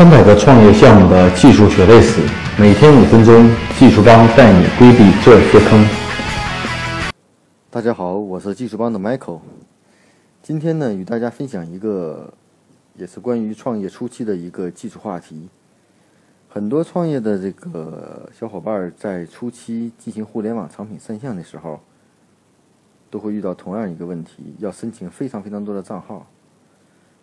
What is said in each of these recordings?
三百个创业项目的技术血泪史，每天五分钟，技术帮带你规避这些坑。大家好，我是技术帮的 Michael。今天呢，与大家分享一个，也是关于创业初期的一个技术话题。很多创业的这个小伙伴在初期进行互联网产品上线的时候，都会遇到同样一个问题，要申请非常非常多的账号。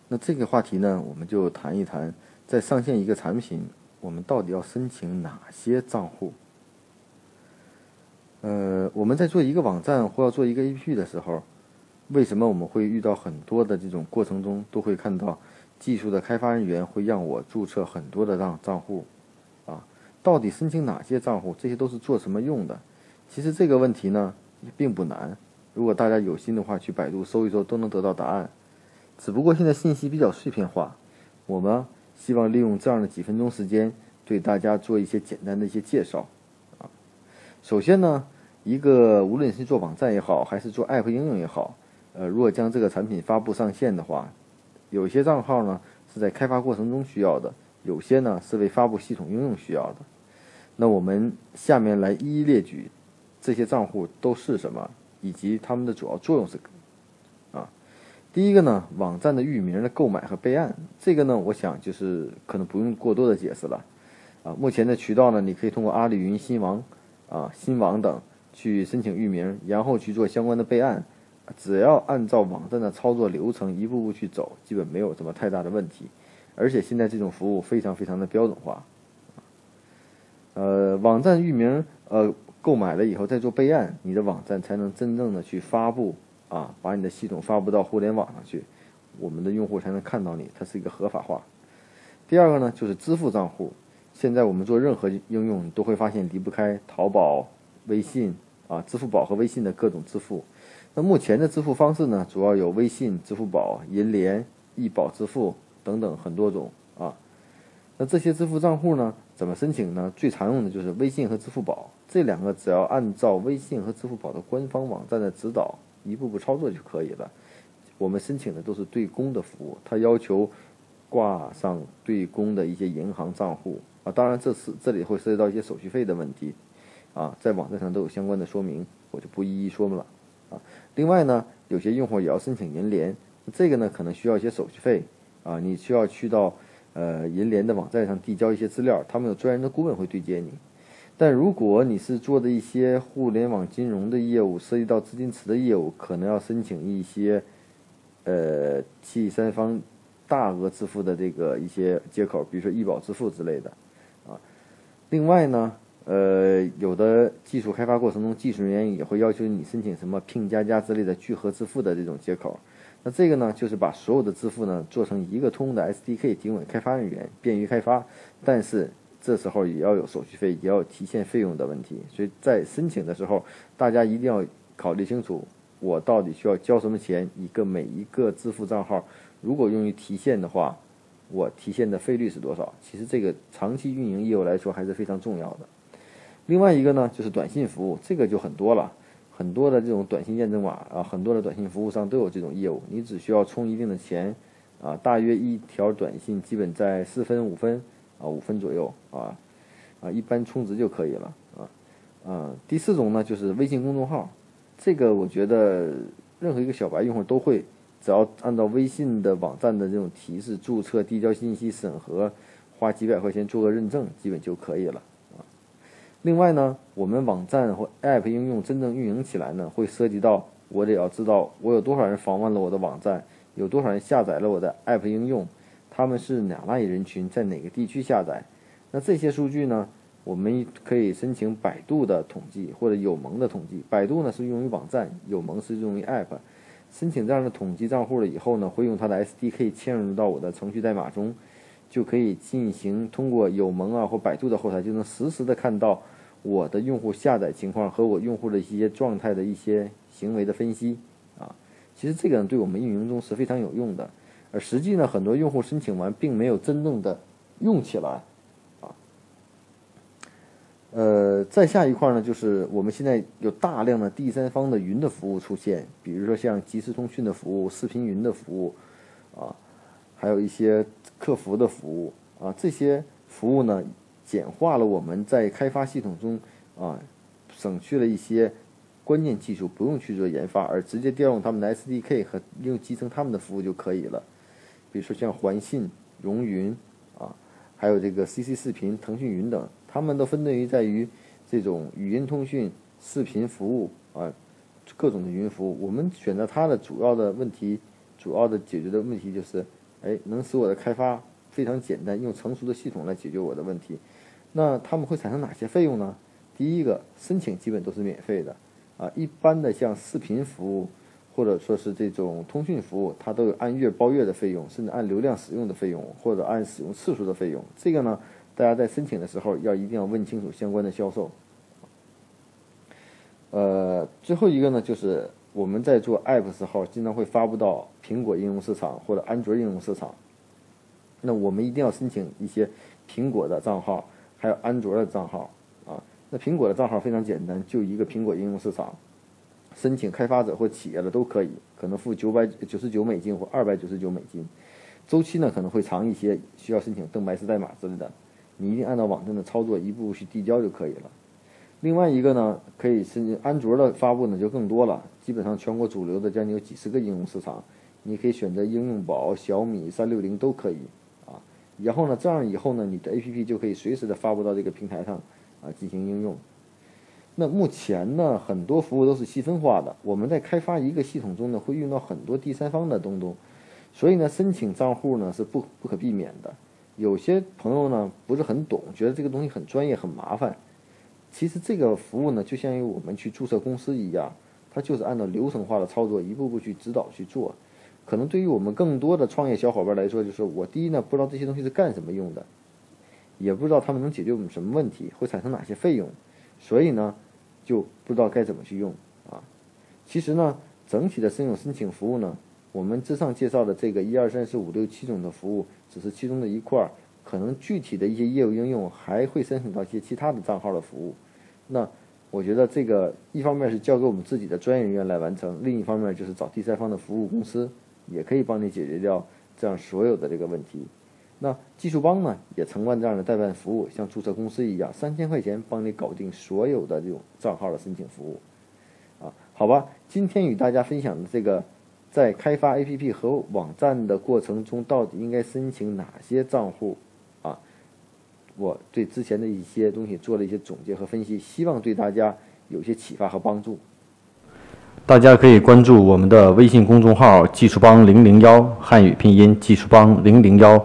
那这个话题呢，我们就谈一谈，在上线一个产品，我们到底要申请哪些账户？呃，我们在做一个网站或要做一个 APP 的时候，为什么我们会遇到很多的这种过程中都会看到技术的开发人员会让我注册很多的账账户？啊，到底申请哪些账户？这些都是做什么用的？其实这个问题呢也并不难，如果大家有心的话，去百度搜一搜都能得到答案。只不过现在信息比较碎片化，我们希望利用这样的几分钟时间，对大家做一些简单的一些介绍。啊，首先呢，一个无论是做网站也好，还是做 App 应用也好，呃，如果将这个产品发布上线的话，有些账号呢是在开发过程中需要的，有些呢是为发布系统应用需要的。那我们下面来一一列举这些账户都是什么，以及它们的主要作用是。第一个呢，网站的域名的购买和备案，这个呢，我想就是可能不用过多的解释了，啊，目前的渠道呢，你可以通过阿里云、新王、啊新网等去申请域名，然后去做相关的备案，只要按照网站的操作流程一步步去走，基本没有什么太大的问题，而且现在这种服务非常非常的标准化，呃，网站域名呃购买了以后再做备案，你的网站才能真正的去发布。啊，把你的系统发布到互联网上去，我们的用户才能看到你，它是一个合法化。第二个呢，就是支付账户。现在我们做任何应用，你都会发现离不开淘宝、微信啊、支付宝和微信的各种支付。那目前的支付方式呢，主要有微信、支付宝、银联、易宝支付等等很多种啊。那这些支付账户呢，怎么申请呢？最常用的就是微信和支付宝这两个，只要按照微信和支付宝的官方网站的指导。一步步操作就可以了。我们申请的都是对公的服务，它要求挂上对公的一些银行账户啊。当然，这是这里会涉及到一些手续费的问题啊，在网站上都有相关的说明，我就不一一说了啊。另外呢，有些用户也要申请银联，这个呢可能需要一些手续费啊，你需要去到呃银联的网站上递交一些资料，他们有专人的顾问会对接你。但如果你是做的一些互联网金融的业务，涉及到资金池的业务，可能要申请一些，呃，第三方大额支付的这个一些接口，比如说易宝支付之类的，啊。另外呢，呃，有的技术开发过程中，技术人员也会要求你申请什么拼加加之类的聚合支付的这种接口。那这个呢，就是把所有的支付呢做成一个通用的 SDK，提供给开发人员，便于开发。但是这时候也要有手续费，也要提现费用的问题，所以在申请的时候，大家一定要考虑清楚，我到底需要交什么钱？一个每一个支付账号，如果用于提现的话，我提现的费率是多少？其实这个长期运营业务来说还是非常重要的。另外一个呢，就是短信服务，这个就很多了，很多的这种短信验证码啊，很多的短信服务商都有这种业务，你只需要充一定的钱，啊，大约一条短信基本在四分五分。啊，五分左右啊，啊，一般充值就可以了啊，啊，第四种呢就是微信公众号，这个我觉得任何一个小白用户都会，只要按照微信的网站的这种提示注册、递交信息、审核，花几百块钱做个认证，基本就可以了啊。另外呢，我们网站或 App 应用真正运营起来呢，会涉及到我得要知道我有多少人访问了我的网站，有多少人下载了我的 App 应用。他们是哪类人群，在哪个地区下载？那这些数据呢？我们可以申请百度的统计或者友盟的统计。百度呢是用于网站，友盟是用于 App。申请这样的统计账户了以后呢，会用它的 SDK 嵌入到我的程序代码中，就可以进行通过友盟啊或百度的后台，就能实时的看到我的用户下载情况和我用户的一些状态的一些行为的分析啊。其实这个呢，对我们运营中是非常有用的。而实际呢，很多用户申请完，并没有真正的用起来，啊，呃，再下一块呢，就是我们现在有大量的第三方的云的服务出现，比如说像即时通讯的服务、视频云的服务，啊，还有一些客服的服务，啊，这些服务呢，简化了我们在开发系统中啊，省去了一些关键技术，不用去做研发，而直接调用他们的 SDK 和用集成他们的服务就可以了。比如说像环信、融云啊，还有这个 CC 视频、腾讯云等，他们都分类于在于这种语音通讯、视频服务啊，各种的云服务。我们选择它的主要的问题，主要的解决的问题就是，哎，能使我的开发。非常简单，用成熟的系统来解决我的问题。那他们会产生哪些费用呢？第一个，申请基本都是免费的啊。一般的像视频服务或者说是这种通讯服务，它都有按月包月的费用，甚至按流量使用的费用，或者按使用次数的费用。这个呢，大家在申请的时候要一定要问清楚相关的销售。呃，最后一个呢，就是我们在做 App 时候，经常会发布到苹果应用市场或者安卓应用市场。那我们一定要申请一些苹果的账号，还有安卓的账号啊。那苹果的账号非常简单，就一个苹果应用市场，申请开发者或企业的都可以，可能付九百九十九美金或二百九十九美金，周期呢可能会长一些，需要申请登白石代码之类的。你一定按照网站的操作一步步去递交就可以了。另外一个呢，可以申请安卓的发布呢就更多了，基本上全国主流的将近有几十个应用市场，你可以选择应用宝、小米、三六零都可以啊。然后呢，这样以后呢，你的 APP 就可以随时的发布到这个平台上，啊，进行应用。那目前呢，很多服务都是细分化的。我们在开发一个系统中呢，会用到很多第三方的东东，所以呢，申请账户呢是不不可避免的。有些朋友呢不是很懂，觉得这个东西很专业很麻烦。其实这个服务呢，就像于我们去注册公司一样，它就是按照流程化的操作，一步步去指导去做。可能对于我们更多的创业小伙伴来说，就是我第一呢不知道这些东西是干什么用的，也不知道他们能解决我们什么问题，会产生哪些费用，所以呢就不知道该怎么去用啊。其实呢，整体的申请申请服务呢，我们之上介绍的这个一二三四五六七种的服务只是其中的一块儿，可能具体的一些业务应用还会申请到一些其他的账号的服务。那我觉得这个一方面是交给我们自己的专业人员来完成，另一方面就是找第三方的服务公司。也可以帮你解决掉这样所有的这个问题。那技术帮呢，也承办这样的代办服务，像注册公司一样，三千块钱帮你搞定所有的这种账号的申请服务。啊，好吧，今天与大家分享的这个，在开发 APP 和网站的过程中，到底应该申请哪些账户？啊，我对之前的一些东西做了一些总结和分析，希望对大家有些启发和帮助。大家可以关注我们的微信公众号“技术帮零零幺”汉语拼音“技术帮零零幺”，